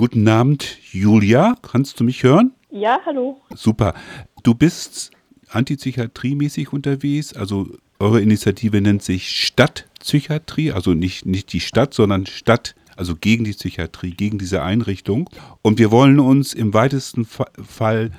Guten Abend, Julia. Kannst du mich hören? Ja, hallo. Super. Du bist antipsychiatriemäßig unterwegs. Also eure Initiative nennt sich Stadtpsychiatrie. Also nicht, nicht die Stadt, sondern Stadt, also gegen die Psychiatrie, gegen diese Einrichtung. Und wir wollen uns im weitesten Fall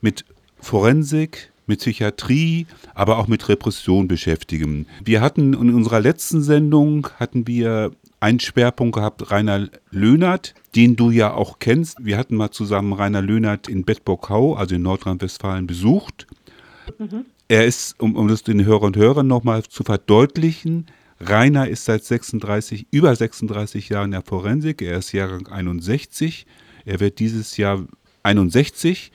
mit Forensik, mit Psychiatrie, aber auch mit Repression beschäftigen. Wir hatten in unserer letzten Sendung hatten wir einen Schwerpunkt gehabt, Rainer Löhnert, den du ja auch kennst. Wir hatten mal zusammen Rainer Löhnert in Bedburg-Hau, also in Nordrhein-Westfalen, besucht. Mhm. Er ist, um, um das den Hörern und Hörern nochmal zu verdeutlichen, Rainer ist seit 36, über 36 Jahren in der Forensik. Er ist Jahrgang 61. Er wird dieses Jahr 61.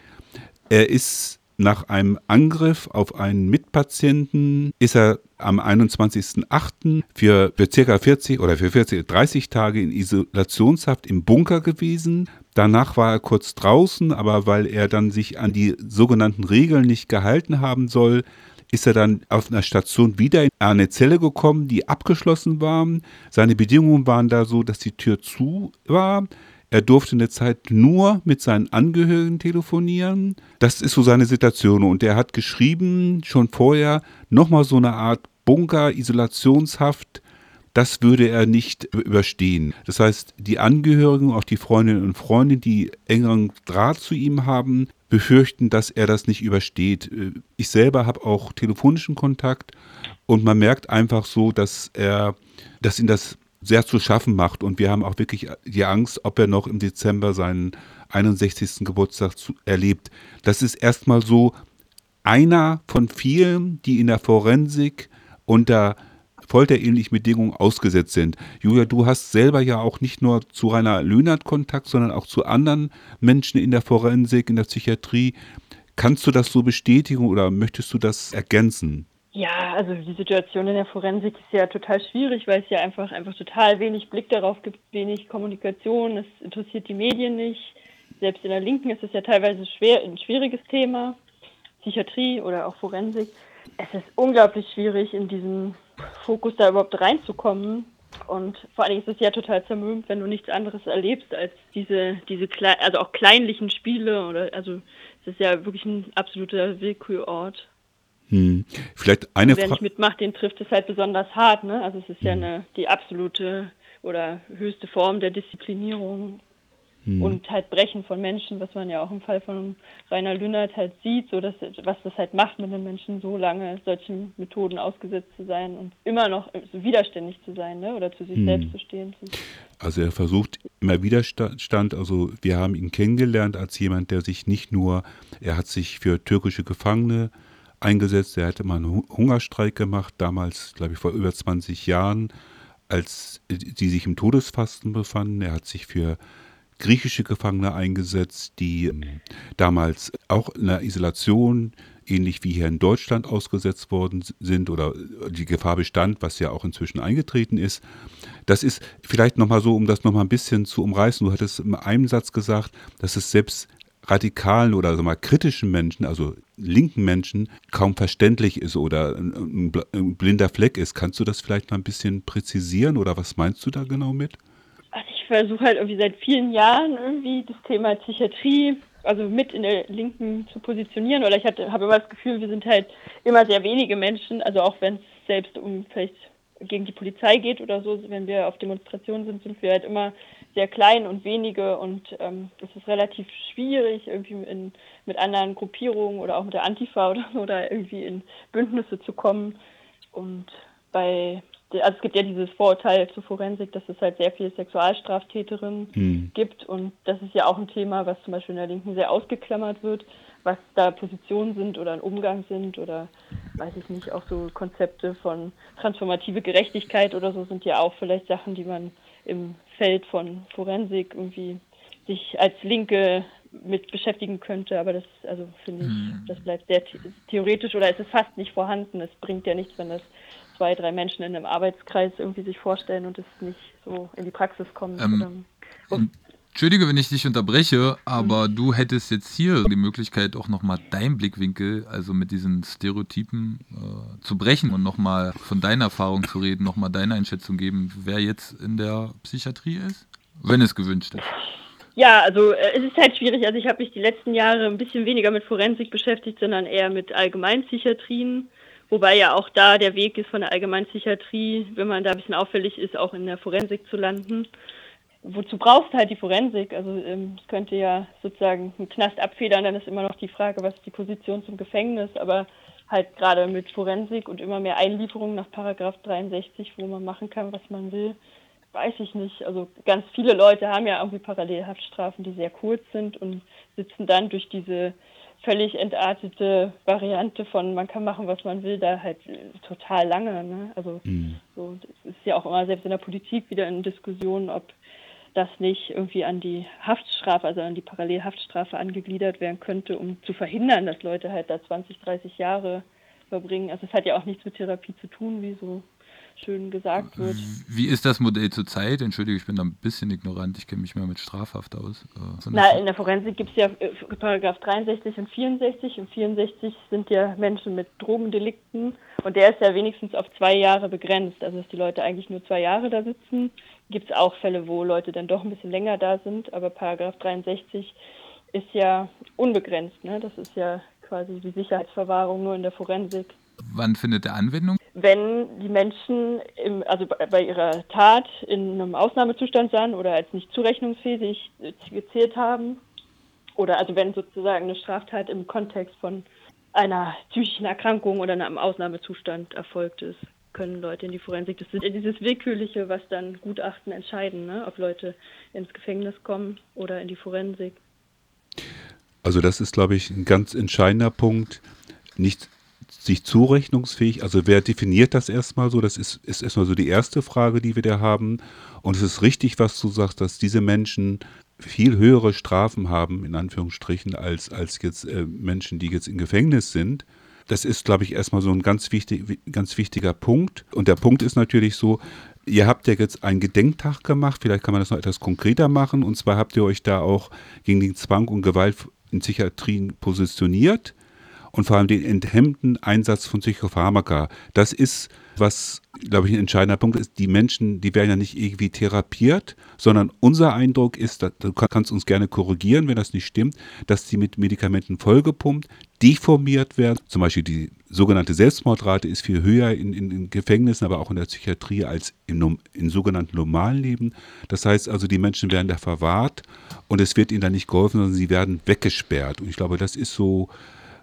Er ist nach einem Angriff auf einen Mitpatienten ist er am 21.08. Für, für circa 40 oder für 40, 30 Tage in Isolationshaft im Bunker gewesen. Danach war er kurz draußen, aber weil er dann sich an die sogenannten Regeln nicht gehalten haben soll, ist er dann auf einer Station wieder in eine Zelle gekommen, die abgeschlossen war. Seine Bedingungen waren da so, dass die Tür zu war. Er durfte in der Zeit nur mit seinen Angehörigen telefonieren. Das ist so seine Situation. Und er hat geschrieben, schon vorher, nochmal so eine Art Bunker, Isolationshaft. Das würde er nicht überstehen. Das heißt, die Angehörigen, auch die Freundinnen und Freunde, die engeren Draht zu ihm haben, befürchten, dass er das nicht übersteht. Ich selber habe auch telefonischen Kontakt und man merkt einfach so, dass er, dass ihn das sehr zu schaffen macht. Und wir haben auch wirklich die Angst, ob er noch im Dezember seinen 61. Geburtstag zu, erlebt. Das ist erstmal so einer von vielen, die in der Forensik unter folterähnlichen Bedingungen ausgesetzt sind. Julia, du hast selber ja auch nicht nur zu Rainer Löhnert Kontakt, sondern auch zu anderen Menschen in der Forensik, in der Psychiatrie. Kannst du das so bestätigen oder möchtest du das ergänzen? Ja, also die Situation in der Forensik ist ja total schwierig, weil es ja einfach, einfach total wenig Blick darauf gibt, wenig Kommunikation, es interessiert die Medien nicht. Selbst in der Linken ist es ja teilweise schwer, ein schwieriges Thema, Psychiatrie oder auch Forensik. Es ist unglaublich schwierig, in diesen Fokus da überhaupt reinzukommen. Und vor allen Dingen ist es ja total zermürbend, wenn du nichts anderes erlebst als diese, diese also auch kleinlichen Spiele oder also es ist ja wirklich ein absoluter Willkürort. Hm. Vielleicht eine Frage. Wer nicht mitmacht, den trifft es halt besonders hart. Ne? Also es ist hm. ja eine, die absolute oder höchste Form der Disziplinierung hm. und halt Brechen von Menschen, was man ja auch im Fall von Rainer Lünnert halt sieht, so dass was das halt macht mit den Menschen, so lange solchen Methoden ausgesetzt zu sein und immer noch so widerständig zu sein, ne? oder zu sich hm. selbst zu stehen. Also er versucht immer Widerstand, also wir haben ihn kennengelernt als jemand, der sich nicht nur, er hat sich für türkische Gefangene eingesetzt. Er hatte mal einen Hungerstreik gemacht, damals, glaube ich, vor über 20 Jahren, als die sich im Todesfasten befanden. Er hat sich für griechische Gefangene eingesetzt, die damals auch in der Isolation, ähnlich wie hier in Deutschland, ausgesetzt worden sind oder die Gefahr bestand, was ja auch inzwischen eingetreten ist. Das ist vielleicht nochmal so, um das nochmal ein bisschen zu umreißen. Du hattest in einem Satz gesagt, dass es selbst radikalen oder also mal kritischen Menschen, also linken Menschen, kaum verständlich ist oder ein, ein, blinder Fleck ist. Kannst du das vielleicht mal ein bisschen präzisieren oder was meinst du da genau mit? Also ich versuche halt irgendwie seit vielen Jahren irgendwie das Thema Psychiatrie, also mit in der Linken zu positionieren. Oder ich habe immer das Gefühl, wir sind halt immer sehr wenige Menschen, also auch wenn es selbst um vielleicht gegen die Polizei geht oder so, wenn wir auf Demonstrationen sind, sind wir halt immer sehr klein und wenige und ähm, es ist relativ schwierig, irgendwie in, mit anderen Gruppierungen oder auch mit der Antifa oder so da irgendwie in Bündnisse zu kommen. Und bei also es gibt ja dieses Vorurteil zur Forensik, dass es halt sehr viele Sexualstraftäterinnen hm. gibt und das ist ja auch ein Thema, was zum Beispiel in der Linken sehr ausgeklammert wird, was da Positionen sind oder ein Umgang sind oder weiß ich nicht, auch so Konzepte von transformative Gerechtigkeit oder so sind ja auch vielleicht Sachen, die man im Feld von Forensik irgendwie sich als Linke mit beschäftigen könnte, aber das, also finde ich, hm. das bleibt sehr theoretisch oder es ist fast nicht vorhanden. Es bringt ja nichts, wenn das zwei, drei Menschen in einem Arbeitskreis irgendwie sich vorstellen und es nicht so in die Praxis kommt. Ähm, und, Entschuldige, wenn ich dich unterbreche, aber mhm. du hättest jetzt hier die Möglichkeit, auch nochmal deinen Blickwinkel, also mit diesen Stereotypen äh, zu brechen und nochmal von deiner Erfahrung zu reden, nochmal deine Einschätzung geben, wer jetzt in der Psychiatrie ist, wenn es gewünscht ist. Ja, also äh, es ist halt schwierig. Also ich habe mich die letzten Jahre ein bisschen weniger mit Forensik beschäftigt, sondern eher mit Allgemeinpsychiatrien. Wobei ja auch da der Weg ist von der Allgemeinpsychiatrie, wenn man da ein bisschen auffällig ist, auch in der Forensik zu landen. Wozu brauchst du halt die Forensik? Also ähm, es könnte ja sozusagen einen Knast abfedern, dann ist immer noch die Frage, was ist die Position zum Gefängnis, aber halt gerade mit Forensik und immer mehr Einlieferungen nach Paragraph 63, wo man machen kann, was man will, weiß ich nicht. Also ganz viele Leute haben ja irgendwie Parallelhaftstrafen, die sehr kurz sind und sitzen dann durch diese völlig entartete Variante von man kann machen, was man will, da halt total lange. Ne? Also mhm. so, das ist ja auch immer selbst in der Politik wieder in Diskussionen, ob das nicht irgendwie an die Haftstrafe, also an die Parallelhaftstrafe angegliedert werden könnte, um zu verhindern, dass Leute halt da 20, 30 Jahre verbringen. Also es hat ja auch nichts mit Therapie zu tun, wie so schön gesagt wird. Wie ist das Modell zurzeit? Entschuldige, ich bin da ein bisschen ignorant, ich kenne mich mehr mit Strafhaft aus. Äh, Na, in der Forensik gibt es ja äh, Paragraph 63 und 64. Und 64 sind ja Menschen mit Drogendelikten und der ist ja wenigstens auf zwei Jahre begrenzt. Also dass die Leute eigentlich nur zwei Jahre da sitzen. Gibt es auch Fälle, wo Leute dann doch ein bisschen länger da sind, aber Paragraph 63 ist ja unbegrenzt. Ne? Das ist ja quasi die Sicherheitsverwahrung nur in der Forensik. Wann findet der Anwendung? Wenn die Menschen im, also bei ihrer Tat in einem Ausnahmezustand sind oder als nicht zurechnungsfähig gezählt haben oder also wenn sozusagen eine Straftat im Kontext von einer psychischen Erkrankung oder einem Ausnahmezustand erfolgt ist, können Leute in die Forensik. Das ist dieses Willkürliche, was dann Gutachten entscheiden, ne? ob Leute ins Gefängnis kommen oder in die Forensik. Also das ist, glaube ich, ein ganz entscheidender Punkt. Nicht sich zurechnungsfähig, also wer definiert das erstmal so? Das ist, ist erstmal so die erste Frage, die wir da haben. Und es ist richtig, was du sagst, dass diese Menschen viel höhere Strafen haben, in Anführungsstrichen, als, als jetzt äh, Menschen, die jetzt im Gefängnis sind. Das ist, glaube ich, erstmal so ein ganz, wichtig, ganz wichtiger Punkt. Und der Punkt ist natürlich so, ihr habt ja jetzt einen Gedenktag gemacht, vielleicht kann man das noch etwas konkreter machen. Und zwar habt ihr euch da auch gegen den Zwang und Gewalt in Psychiatrien positioniert und vor allem den enthemmten Einsatz von Psychopharmaka. Das ist, was, glaube ich, ein entscheidender Punkt ist. Die Menschen, die werden ja nicht irgendwie therapiert, sondern unser Eindruck ist, du kannst uns gerne korrigieren, wenn das nicht stimmt, dass die mit Medikamenten vollgepumpt, deformiert werden. Zum Beispiel die sogenannte Selbstmordrate ist viel höher in, in, in Gefängnissen, aber auch in der Psychiatrie als im, im sogenannten normalen Leben. Das heißt also, die Menschen werden da verwahrt und es wird ihnen dann nicht geholfen, sondern sie werden weggesperrt. Und ich glaube, das ist so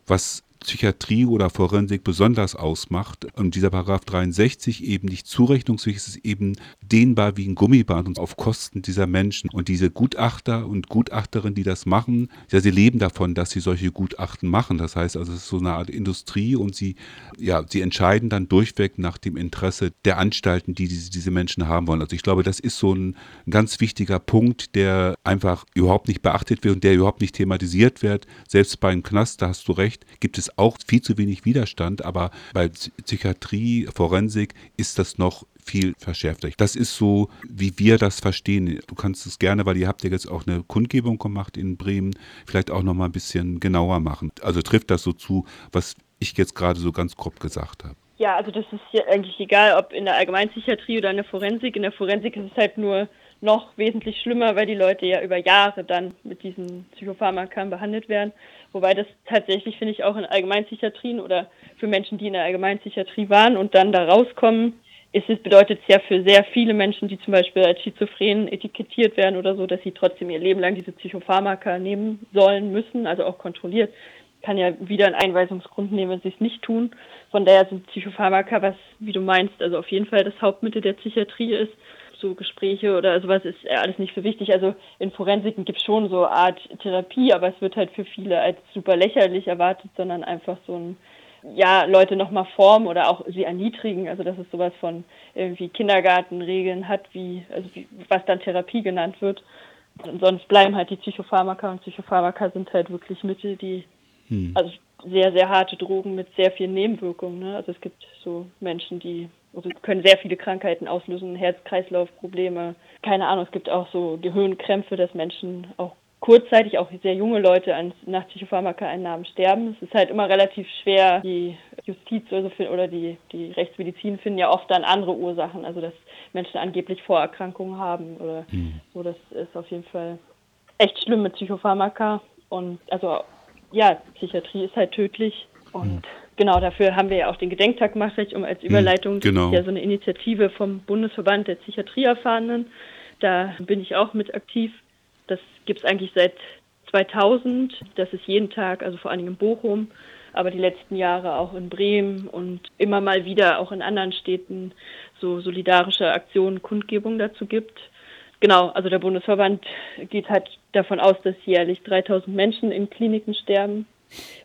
was Psychiatrie oder Forensik besonders ausmacht. Und dieser Paragraph 63 eben nicht zurechnungsfähig ist, ist eben dehnbar wie ein Gummiband und auf Kosten dieser Menschen. Und diese Gutachter und Gutachterinnen, die das machen, ja, sie leben davon, dass sie solche Gutachten machen. Das heißt also, es ist so eine Art Industrie und sie, ja, sie entscheiden dann durchweg nach dem Interesse der Anstalten, die diese, diese Menschen haben wollen. Also ich glaube, das ist so ein, ganz wichtiger Punkt, der einfach überhaupt nicht beachtet wird und der überhaupt nicht thematisiert wird. Selbst beim Knast, da hast du recht, gibt es auch viel zu wenig Widerstand, aber bei Psychiatrie, Forensik ist das noch viel verschärfter. Das ist so, wie wir das verstehen. Du kannst es gerne, weil ihr habt ja jetzt auch eine Kundgebung gemacht in Bremen, vielleicht auch noch mal ein bisschen genauer machen. Also trifft das so zu, was ich jetzt gerade so ganz grob gesagt habe. Ja, also das ist ja eigentlich egal, ob in der Allgemeinpsychiatrie oder in der Forensik. In der Forensik ist es halt nur noch wesentlich schlimmer, weil die Leute ja über Jahre dann mit diesen Psychopharmakern behandelt werden. Wobei das tatsächlich, finde ich, auch in Allgemeinpsychiatrien oder für Menschen, die in der Allgemeinpsychiatrie waren und dann da rauskommen, ist es bedeutet es ja für sehr viele Menschen, die zum Beispiel als schizophren etikettiert werden oder so, dass sie trotzdem ihr Leben lang diese Psychopharmaka nehmen sollen, müssen, also auch kontrolliert. Kann ja wieder einen Einweisungsgrund nehmen, wenn sie es nicht tun. Von daher sind Psychopharmaka, was, wie du meinst, also auf jeden Fall das Hauptmittel der Psychiatrie ist so Gespräche oder sowas ist alles nicht so wichtig. Also in Forensiken gibt es schon so eine Art Therapie, aber es wird halt für viele als super lächerlich erwartet, sondern einfach so ein, ja, Leute nochmal formen oder auch sie erniedrigen. Also dass es sowas von irgendwie Kindergartenregeln hat, wie, also wie, was dann Therapie genannt wird. Und sonst bleiben halt die Psychopharmaka und Psychopharmaka sind halt wirklich Mittel, die, hm. also sehr, sehr harte Drogen mit sehr vielen Nebenwirkungen. Ne? Also es gibt so Menschen, die also können sehr viele Krankheiten auslösen, Herz-Kreislauf-Probleme. Keine Ahnung, es gibt auch so Gehirnkrämpfe, dass Menschen auch kurzzeitig, auch sehr junge Leute an, nach Psychopharmaka-Einnahmen sterben. Es ist halt immer relativ schwer, die Justiz oder, so, oder die, die Rechtsmedizin finden ja oft dann andere Ursachen, also dass Menschen angeblich Vorerkrankungen haben oder mhm. so. Das ist auf jeden Fall echt schlimm mit Psychopharmaka. Und also ja, Psychiatrie ist halt tödlich. Und mhm. Genau dafür haben wir ja auch den Gedenktag gemacht, um als hm, Überleitung. Genau. Das ist ja so eine Initiative vom Bundesverband der Psychiatrieerfahrenen. Da bin ich auch mit aktiv. Das gibt es eigentlich seit 2000. Das ist jeden Tag, also vor allem in Bochum, aber die letzten Jahre auch in Bremen und immer mal wieder auch in anderen Städten so solidarische Aktionen, Kundgebungen dazu gibt. Genau, also der Bundesverband geht halt davon aus, dass jährlich 3000 Menschen in Kliniken sterben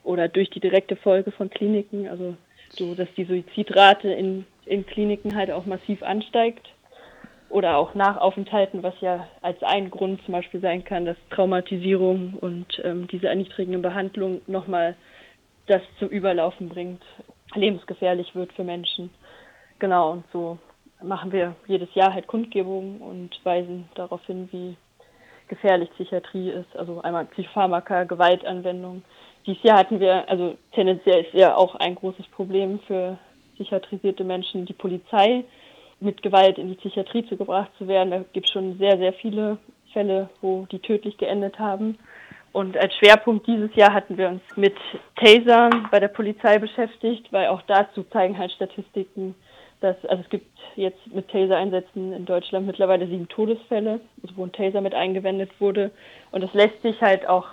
oder durch die direkte Folge von Kliniken, also so, dass die Suizidrate in, in Kliniken halt auch massiv ansteigt oder auch nach Aufenthalten, was ja als ein Grund zum Beispiel sein kann, dass Traumatisierung und ähm, diese erniedrigende Behandlung nochmal das zum Überlaufen bringt, lebensgefährlich wird für Menschen. Genau, und so machen wir jedes Jahr halt Kundgebungen und weisen darauf hin, wie gefährlich Psychiatrie ist. Also einmal Psychopharmaka, Gewaltanwendung. Dieses Jahr hatten wir, also tendenziell ist ja auch ein großes Problem für psychiatrisierte Menschen, die Polizei mit Gewalt in die Psychiatrie zu gebracht zu werden. Da gibt es schon sehr, sehr viele Fälle, wo die tödlich geendet haben. Und als Schwerpunkt dieses Jahr hatten wir uns mit Tasern bei der Polizei beschäftigt, weil auch dazu zeigen halt Statistiken, dass, also es gibt jetzt mit Taser-Einsätzen in Deutschland mittlerweile sieben Todesfälle, also wo ein Taser mit eingewendet wurde. Und es lässt sich halt auch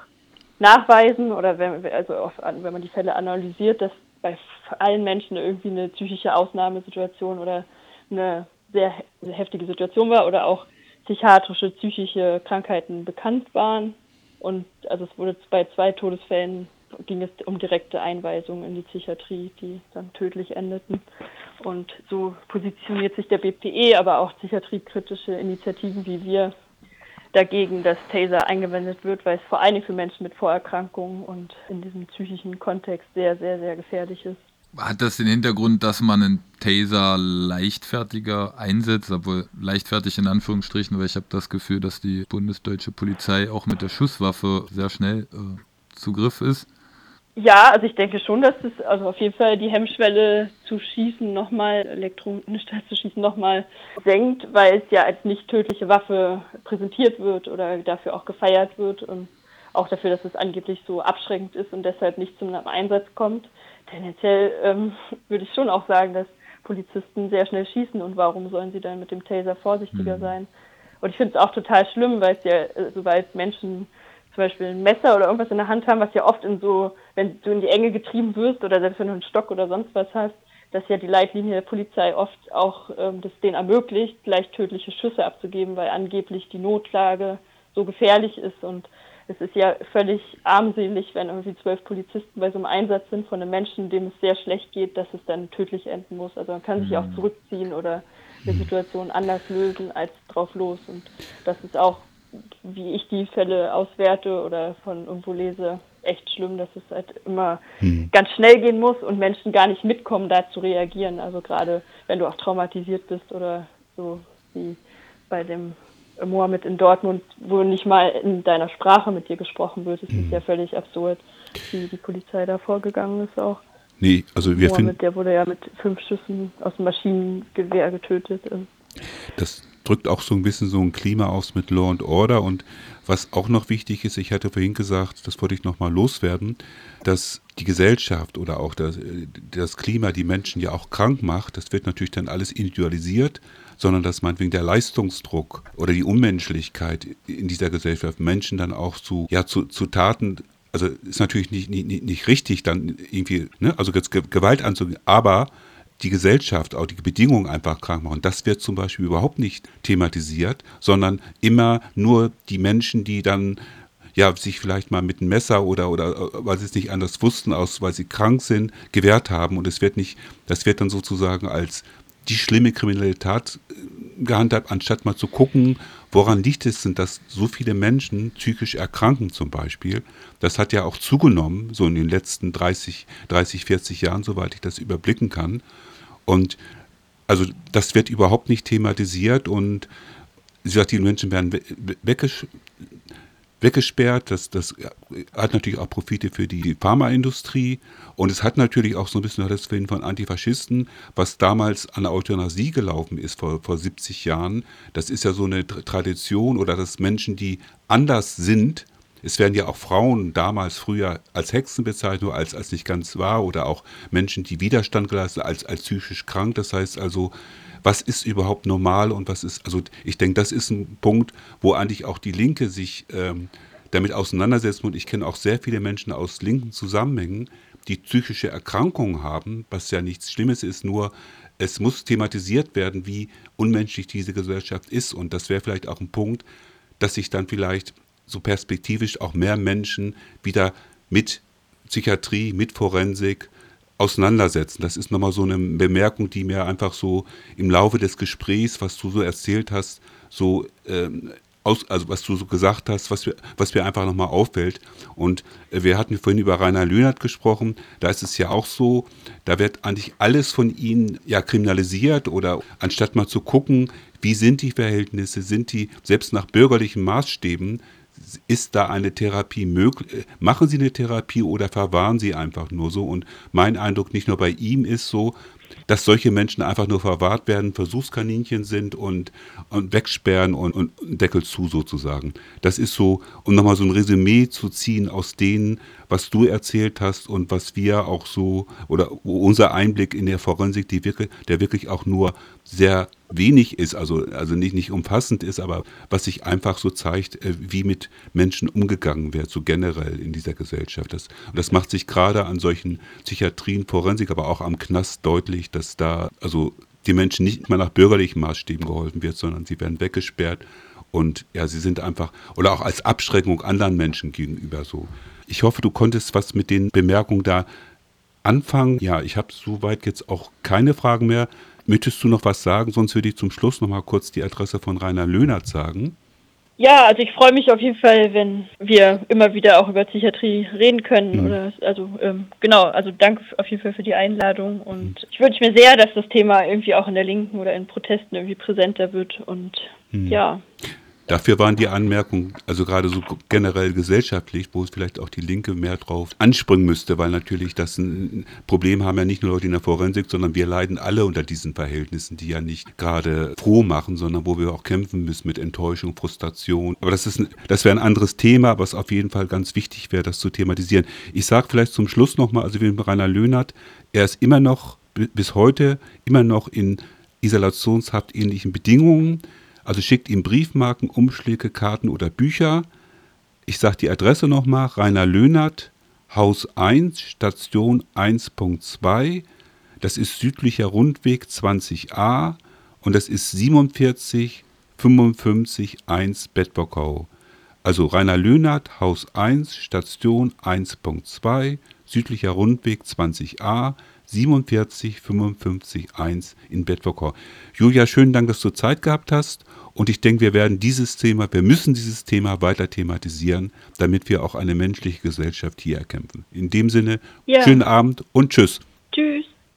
nachweisen oder wenn, also wenn man die Fälle analysiert, dass bei allen Menschen irgendwie eine psychische Ausnahmesituation oder eine sehr heftige Situation war oder auch psychiatrische, psychische Krankheiten bekannt waren. Und also es wurde bei zwei Todesfällen ging es um direkte Einweisungen in die Psychiatrie, die dann tödlich endeten. Und so positioniert sich der BPE, aber auch psychiatriekritische Initiativen wie wir dagegen, dass Taser eingewendet wird, weil es vor allem für Menschen mit Vorerkrankungen und in diesem psychischen Kontext sehr, sehr, sehr gefährlich ist. Hat das den Hintergrund, dass man einen Taser leichtfertiger einsetzt, obwohl leichtfertig in Anführungsstrichen, weil ich habe das Gefühl, dass die bundesdeutsche Polizei auch mit der Schusswaffe sehr schnell äh, Zugriff ist? Ja, also ich denke schon, dass es also auf jeden Fall die Hemmschwelle zu schießen nochmal, elektronisch zu schießen nochmal senkt, weil es ja als nicht tödliche Waffe präsentiert wird oder dafür auch gefeiert wird und auch dafür, dass es angeblich so abschreckend ist und deshalb nicht zum Einsatz kommt. Tendenziell ähm, würde ich schon auch sagen, dass Polizisten sehr schnell schießen und warum sollen sie dann mit dem Taser vorsichtiger mhm. sein? Und ich finde es auch total schlimm, weil es ja, äh, sobald Menschen zum Beispiel ein Messer oder irgendwas in der Hand haben, was ja oft in so, wenn du in die Enge getrieben wirst oder selbst wenn du einen Stock oder sonst was hast, dass ja die Leitlinie der Polizei oft auch ähm, das denen ermöglicht, gleich tödliche Schüsse abzugeben, weil angeblich die Notlage so gefährlich ist und es ist ja völlig armselig, wenn irgendwie zwölf Polizisten bei so einem Einsatz sind von einem Menschen, dem es sehr schlecht geht, dass es dann tödlich enden muss. Also man kann sich auch mhm. zurückziehen oder eine mhm. Situation anders lösen als drauf los. Und das ist auch wie ich die Fälle auswerte oder von irgendwo lese, echt schlimm, dass es halt immer hm. ganz schnell gehen muss und Menschen gar nicht mitkommen, da zu reagieren. Also gerade wenn du auch traumatisiert bist oder so wie bei dem Mohammed in Dortmund, wo nicht mal in deiner Sprache mit dir gesprochen wird. Das hm. ist ja völlig absurd, wie die Polizei da vorgegangen ist auch. Nee, also wir finden. Der wurde ja mit fünf Schüssen aus dem Maschinengewehr getötet. Das drückt auch so ein bisschen so ein Klima aus mit Law and Order. Und was auch noch wichtig ist, ich hatte vorhin gesagt, das wollte ich nochmal loswerden, dass die Gesellschaft oder auch das, das Klima die Menschen ja auch krank macht. Das wird natürlich dann alles individualisiert, sondern dass meinetwegen der Leistungsdruck oder die Unmenschlichkeit in dieser Gesellschaft Menschen dann auch zu, ja, zu, zu Taten also ist natürlich nicht, nicht, nicht richtig, dann irgendwie, ne, also Gewalt anzugehen, aber die Gesellschaft, auch die Bedingungen einfach krank machen. Das wird zum Beispiel überhaupt nicht thematisiert, sondern immer nur die Menschen, die dann ja, sich vielleicht mal mit einem Messer oder, oder weil sie es nicht anders wussten, aus, weil sie krank sind, gewehrt haben. Und es wird nicht, das wird dann sozusagen als die schlimme kriminelle Tat äh, gehandhabt, anstatt mal zu gucken, woran liegt es denn, dass so viele Menschen psychisch erkranken zum Beispiel. Das hat ja auch zugenommen, so in den letzten 30, 30 40 Jahren, soweit ich das überblicken kann. Und also das wird überhaupt nicht thematisiert und wie gesagt, die Menschen werden weggesch weggesperrt. Das, das hat natürlich auch Profite für die Pharmaindustrie und es hat natürlich auch so ein bisschen das Willen von Antifaschisten, was damals an der Euthanasie gelaufen ist vor, vor 70 Jahren. Das ist ja so eine Tradition oder dass Menschen, die anders sind, es werden ja auch Frauen damals früher als Hexen bezeichnet, als, als nicht ganz wahr, oder auch Menschen, die Widerstand geleistet als, als psychisch krank. Das heißt also, was ist überhaupt normal und was ist, also ich denke, das ist ein Punkt, wo eigentlich auch die Linke sich ähm, damit auseinandersetzt. Und ich kenne auch sehr viele Menschen aus linken Zusammenhängen, die psychische Erkrankungen haben, was ja nichts Schlimmes ist, nur es muss thematisiert werden, wie unmenschlich diese Gesellschaft ist. Und das wäre vielleicht auch ein Punkt, dass sich dann vielleicht so perspektivisch auch mehr Menschen wieder mit Psychiatrie, mit Forensik auseinandersetzen. Das ist nochmal so eine Bemerkung, die mir einfach so im Laufe des Gesprächs, was du so erzählt hast, so ähm, aus, also was du so gesagt hast, was, wir, was mir einfach nochmal auffällt. Und äh, wir hatten vorhin über Rainer Lühnert gesprochen, da ist es ja auch so, da wird eigentlich alles von ihnen ja kriminalisiert oder anstatt mal zu gucken, wie sind die Verhältnisse, sind die selbst nach bürgerlichen Maßstäben, ist da eine Therapie möglich? Machen Sie eine Therapie oder verwahren Sie einfach nur so? Und mein Eindruck nicht nur bei ihm ist so, dass solche Menschen einfach nur verwahrt werden, Versuchskaninchen sind und, und wegsperren und, und Deckel zu sozusagen. Das ist so, um nochmal so ein Resümee zu ziehen aus denen, was du erzählt hast und was wir auch so, oder unser Einblick in der Forensik, die wirklich, der wirklich auch nur sehr wenig ist, also, also nicht, nicht umfassend ist, aber was sich einfach so zeigt, äh, wie mit Menschen umgegangen wird, so generell in dieser Gesellschaft. Das, und das macht sich gerade an solchen Psychiatrien, Forensik, aber auch am Knast deutlich, dass da also die Menschen nicht mal nach bürgerlichen Maßstäben geholfen wird, sondern sie werden weggesperrt und ja, sie sind einfach, oder auch als Abschreckung anderen Menschen gegenüber so. Ich hoffe, du konntest was mit den Bemerkungen da anfangen. Ja, ich habe soweit jetzt auch keine Fragen mehr. Möchtest du noch was sagen? Sonst würde ich zum Schluss noch mal kurz die Adresse von Rainer Löhnert sagen. Ja, also ich freue mich auf jeden Fall, wenn wir immer wieder auch über Psychiatrie reden können. Mhm. Oder also ähm, genau, also danke auf jeden Fall für die Einladung und mhm. ich wünsche mir sehr, dass das Thema irgendwie auch in der Linken oder in Protesten irgendwie präsenter wird und mhm. ja. Dafür waren die Anmerkungen, also gerade so generell gesellschaftlich, wo es vielleicht auch die Linke mehr drauf anspringen müsste, weil natürlich das ein Problem haben ja nicht nur Leute in der Forensik, sondern wir leiden alle unter diesen Verhältnissen, die ja nicht gerade froh machen, sondern wo wir auch kämpfen müssen mit Enttäuschung, Frustration. Aber das das wäre ein anderes Thema, was auf jeden Fall ganz wichtig wäre, das zu thematisieren. Ich sage vielleicht zum Schluss nochmal, also wie Rainer Löhnert, er ist immer noch, bis heute, immer noch in Isolationshaft ähnlichen Bedingungen. Also schickt ihm Briefmarken, Umschläge, Karten oder Bücher. Ich sage die Adresse nochmal, Rainer Löhnert, Haus 1, Station 1.2. Das ist südlicher Rundweg 20a und das ist 47 55 1 Bedbockau. Also Rainer Löhnert, Haus 1, Station 1.2, südlicher Rundweg 20a, 47 55 1 in Bedford. Julia, schönen Dank, dass du Zeit gehabt hast. Und ich denke, wir werden dieses Thema, wir müssen dieses Thema weiter thematisieren, damit wir auch eine menschliche Gesellschaft hier erkämpfen. In dem Sinne, ja. schönen Abend und tschüss. Tschüss.